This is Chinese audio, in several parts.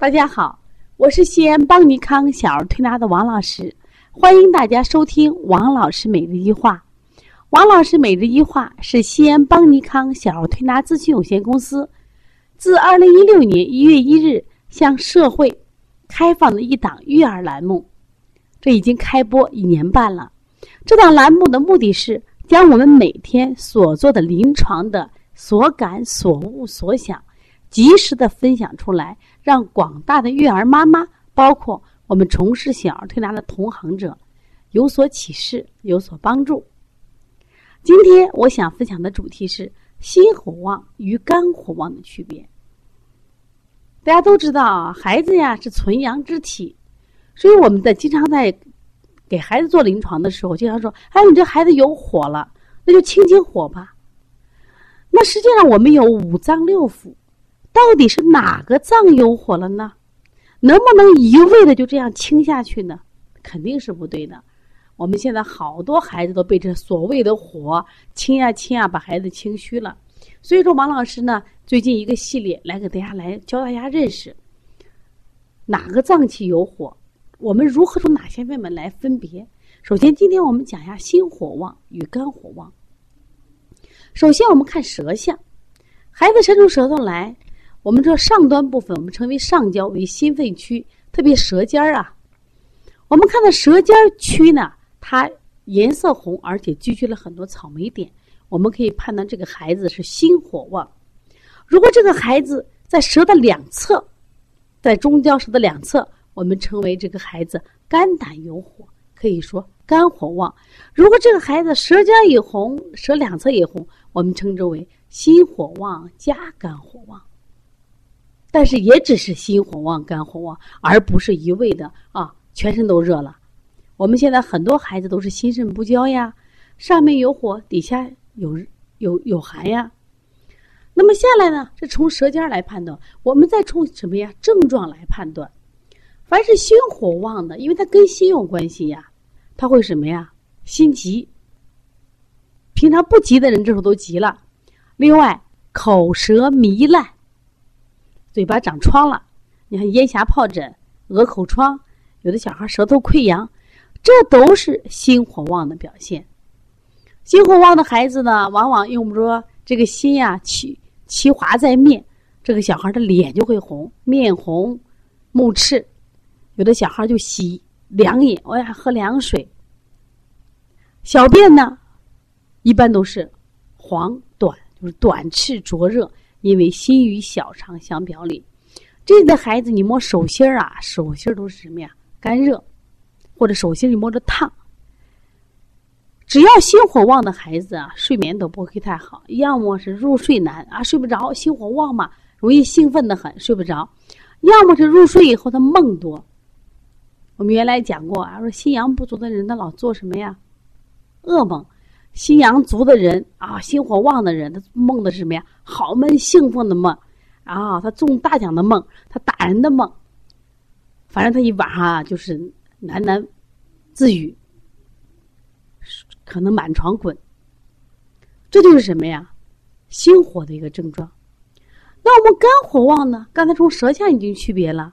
大家好，我是西安邦尼康小儿推拿的王老师，欢迎大家收听王老师每日一话。王老师每日一话是西安邦尼康小儿推拿咨询有限公司自二零一六年一月一日向社会开放的一档育儿栏目，这已经开播一年半了。这档栏目的目的是将我们每天所做的临床的所感所悟所想，及时的分享出来。让广大的育儿妈妈，包括我们从事小儿推拿的同行者，有所启示，有所帮助。今天我想分享的主题是心火旺与肝火旺的区别。大家都知道啊，孩子呀是纯阳之体，所以我们在经常在给孩子做临床的时候，经常说：“哎，你这孩子有火了，那就清清火吧。”那实际上我们有五脏六腑。到底是哪个脏有火了呢？能不能一味的就这样清下去呢？肯定是不对的。我们现在好多孩子都被这所谓的火清呀清啊，把孩子清虚了。所以说，王老师呢，最近一个系列来给大家来教大家认识哪个脏器有火，我们如何从哪些方面来分别。首先，今天我们讲一下心火旺与肝火旺。首先，我们看舌象，孩子伸出舌头来。我们这上端部分，我们称为上焦，为心肺区，特别舌尖儿啊。我们看到舌尖区呢，它颜色红，而且聚集了很多草莓点。我们可以判断这个孩子是心火旺。如果这个孩子在舌的两侧，在中焦舌的两侧，我们称为这个孩子肝胆有火，可以说肝火旺。如果这个孩子舌尖也红，舌两侧也红，我们称之为心火旺加肝火旺。但是也只是心火旺、肝火旺，而不是一味的啊，全身都热了。我们现在很多孩子都是心肾不交呀，上面有火，底下有有有寒呀。那么下来呢，是从舌尖来判断，我们再从什么呀症状来判断。凡是心火旺的，因为它跟心有关系呀，他会什么呀？心急。平常不急的人，这时候都急了。另外，口舌糜烂。嘴巴长疮了，你看咽峡疱疹、鹅口疮，有的小孩舌头溃疡，这都是心火旺的表现。心火旺的孩子呢，往往用不着这个心呀，气气滑在面，这个小孩的脸就会红，面红目赤，有的小孩就洗凉饮，我呀喝凉水。小便呢，一般都是黄短，就是短赤灼热。因为心与小肠相表里，这的孩子你摸手心啊，手心都是什么呀？干热，或者手心你摸着烫。只要心火旺的孩子啊，睡眠都不会太好，要么是入睡难啊，睡不着，心火旺嘛，容易兴奋的很，睡不着；要么是入睡以后他梦多。我们原来讲过啊，说心阳不足的人，他老做什么呀？噩梦。心阳足的人啊，心火旺的人，他梦的是什么呀？好梦、兴奋的梦，啊，他中大奖的梦，他打人的梦。反正他一晚上啊，就是喃喃自语，可能满床滚。这就是什么呀？心火的一个症状。那我们肝火旺呢？刚才从舌象已经区别了。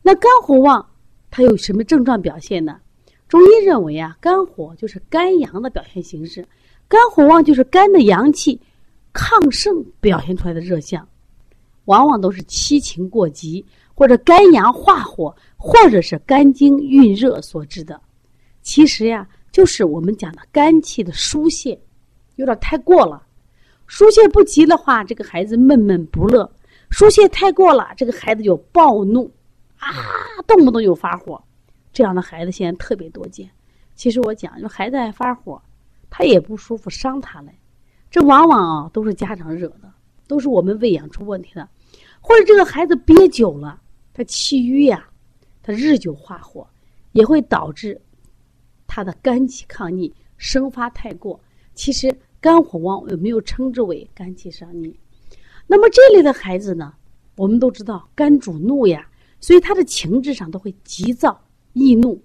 那肝火旺，它有什么症状表现呢？中医认为啊，肝火就是肝阳的表现形式。肝火旺就是肝的阳气亢盛表现出来的热象，往往都是七情过急，或者肝阳化火，或者是肝经蕴热所致的。其实呀，就是我们讲的肝气的疏泄有点太过了。疏泄不及的话，这个孩子闷闷不乐；疏泄太过了，这个孩子就暴怒啊，动不动就发火。这样的孩子现在特别多见。其实我讲，就孩子爱发火。他也不舒服，伤他嘞，这往往啊都是家长惹的，都是我们喂养出问题的，或者这个孩子憋久了，他气郁呀，他日久化火，也会导致他的肝气抗逆，生发太过。其实肝火旺有没有称之为肝气上逆？那么这类的孩子呢，我们都知道肝主怒呀，所以他的情志上都会急躁易怒。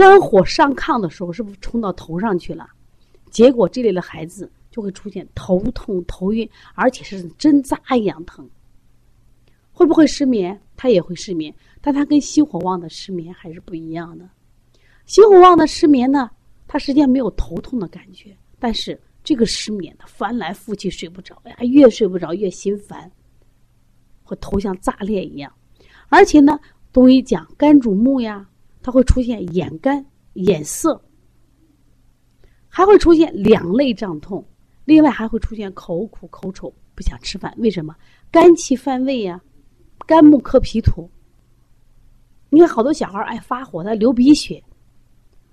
肝火上亢的时候，是不是冲到头上去了？结果这类的孩子就会出现头痛、头晕，而且是针扎一样疼。会不会失眠？他也会失眠，但他跟心火旺的失眠还是不一样的。心火旺的失眠呢，他实际上没有头痛的感觉，但是这个失眠的翻来覆去睡不着呀，越睡不着越心烦，会头像炸裂一样。而且呢，中医讲肝主目呀，它会出现眼干、眼涩，还会出现两肋胀痛，另外还会出现口苦、口臭、不想吃饭。为什么？肝气犯胃呀。肝木克脾土，你看好多小孩爱发火，他流鼻血，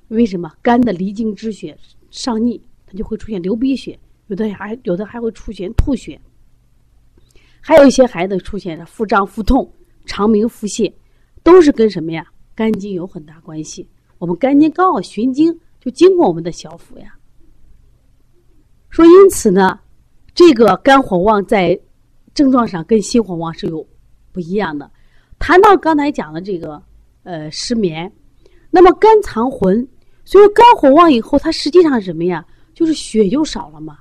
为什么？肝的离经之血上逆，他就会出现流鼻血，有的还有的还会出现吐血，还有一些孩子出现腹胀、腹痛、肠鸣、腹泻，都是跟什么呀？肝经有很大关系。我们肝经刚好循经，就经过我们的小腹呀。说因此呢，这个肝火旺在症状上跟心火旺是有。不一样的，谈到刚才讲的这个呃失眠，那么肝藏魂，所以肝火旺以后，它实际上什么呀？就是血就少了嘛，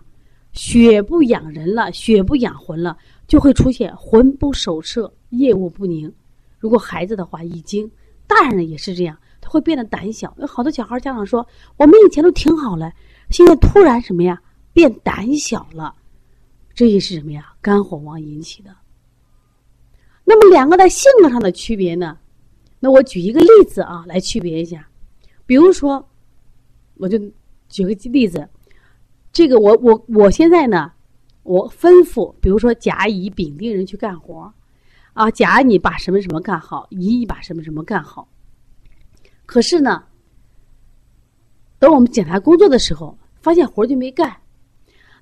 血不养人了，血不养魂了，就会出现魂不守舍、业务不宁。如果孩子的话易经，大人也是这样，他会变得胆小。有好多小孩家长说，我们以前都挺好了，现在突然什么呀，变胆小了，这也是什么呀？肝火旺引起的。那么两个在性格上的区别呢？那我举一个例子啊，来区别一下。比如说，我就举个例子，这个我我我现在呢，我吩咐，比如说甲乙丙丁人去干活啊，甲你把什么什么干好，乙你把什么什么干好。可是呢，等我们检查工作的时候，发现活就没干。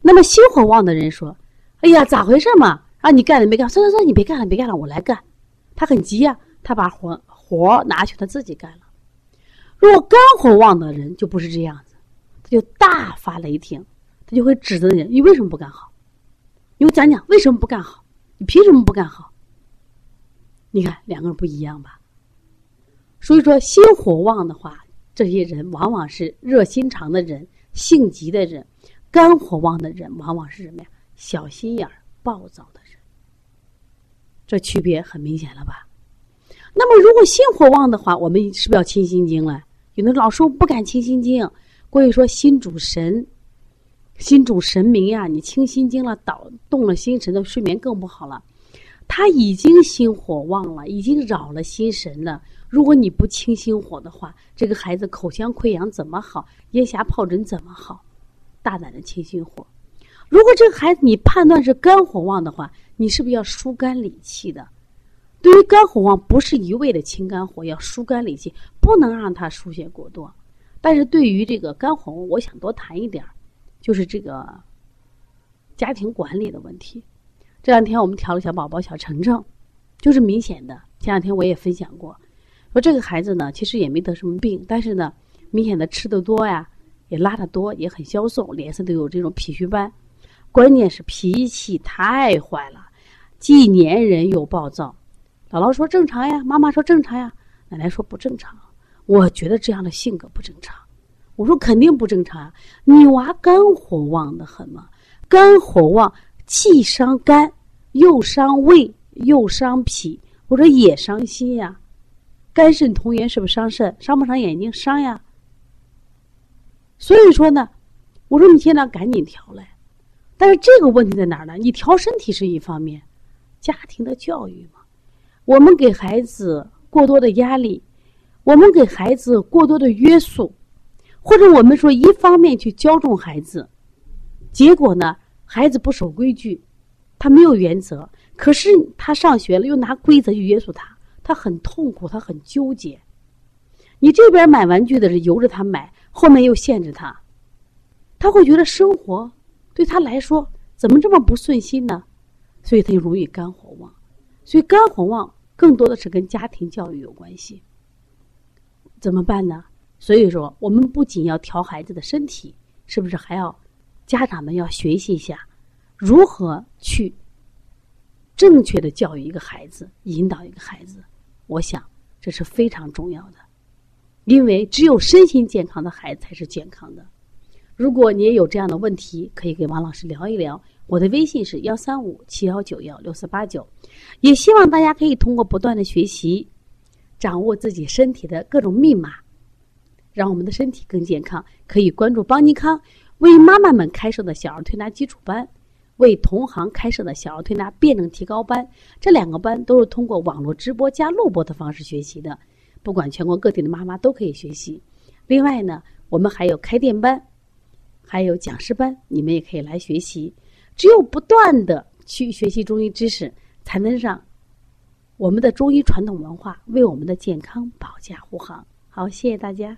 那么心火旺的人说：“哎呀，咋回事嘛？”啊，你干了没干？算算算，你别干了，别干了，我来干。他很急呀，他把活活拿去，他自己干了。如果肝火旺的人就不是这样子，他就大发雷霆，他就会指责人：你为什么不干好？你给我讲讲为什么不干好？你凭什么不干好？你看两个人不一样吧？所以说，心火旺的话，这些人往往是热心肠的人，性急的人；肝火旺的人，往往是什么呀？小心眼儿、暴躁的人。这区别很明显了吧？那么，如果心火旺的话，我们是不是要清心经了？有的老说不敢清心经，过去说心主神，心主神明呀。你清心经了，导动了心神的睡眠更不好了。他已经心火旺了，已经扰了心神了。如果你不清心火的话，这个孩子口腔溃疡怎么好？咽峡疱疹怎么好？大胆的清心火。如果这个孩子你判断是肝火旺的话，你是不是要疏肝理气的？对于肝火旺，不是一味的清肝火，要疏肝理气，不能让他输血过多。但是对于这个肝火旺，我想多谈一点就是这个家庭管理的问题。这两天我们调了小宝宝小程程，就是明显的。前两天我也分享过，说这个孩子呢，其实也没得什么病，但是呢，明显的吃的多呀，也拉的多，也很消瘦，脸色都有这种脾虚斑。关键是脾气太坏了，既粘人又暴躁。姥姥说正常呀，妈妈说正常呀，奶奶说不正常。我觉得这样的性格不正常。我说肯定不正常啊，你娃肝火旺的很嘛，肝火旺既伤肝，又伤胃，又伤脾。我说也伤心呀，肝肾同源是不是伤肾？伤不伤眼睛？伤呀。所以说呢，我说你现在赶紧调来。但是这个问题在哪儿呢？你调身体是一方面，家庭的教育嘛，我们给孩子过多的压力，我们给孩子过多的约束，或者我们说一方面去骄纵孩子，结果呢，孩子不守规矩，他没有原则，可是他上学了又拿规则去约束他，他很痛苦，他很纠结。你这边买玩具的是由着他买，后面又限制他，他会觉得生活。对他来说，怎么这么不顺心呢？所以他就容易肝火旺。所以肝火旺更多的是跟家庭教育有关系。怎么办呢？所以说，我们不仅要调孩子的身体，是不是还要家长们要学习一下如何去正确的教育一个孩子，引导一个孩子？我想这是非常重要的，因为只有身心健康的孩子才是健康的。如果你也有这样的问题，可以跟王老师聊一聊。我的微信是幺三五七幺九幺六四八九。也希望大家可以通过不断的学习，掌握自己身体的各种密码，让我们的身体更健康。可以关注邦尼康为妈妈们开设的小儿推拿基础班，为同行开设的小儿推拿辩证提高班。这两个班都是通过网络直播加录播的方式学习的，不管全国各地的妈妈都可以学习。另外呢，我们还有开店班。还有讲师班，你们也可以来学习。只有不断的去学习中医知识，才能让我们的中医传统文化为我们的健康保驾护航。好，谢谢大家。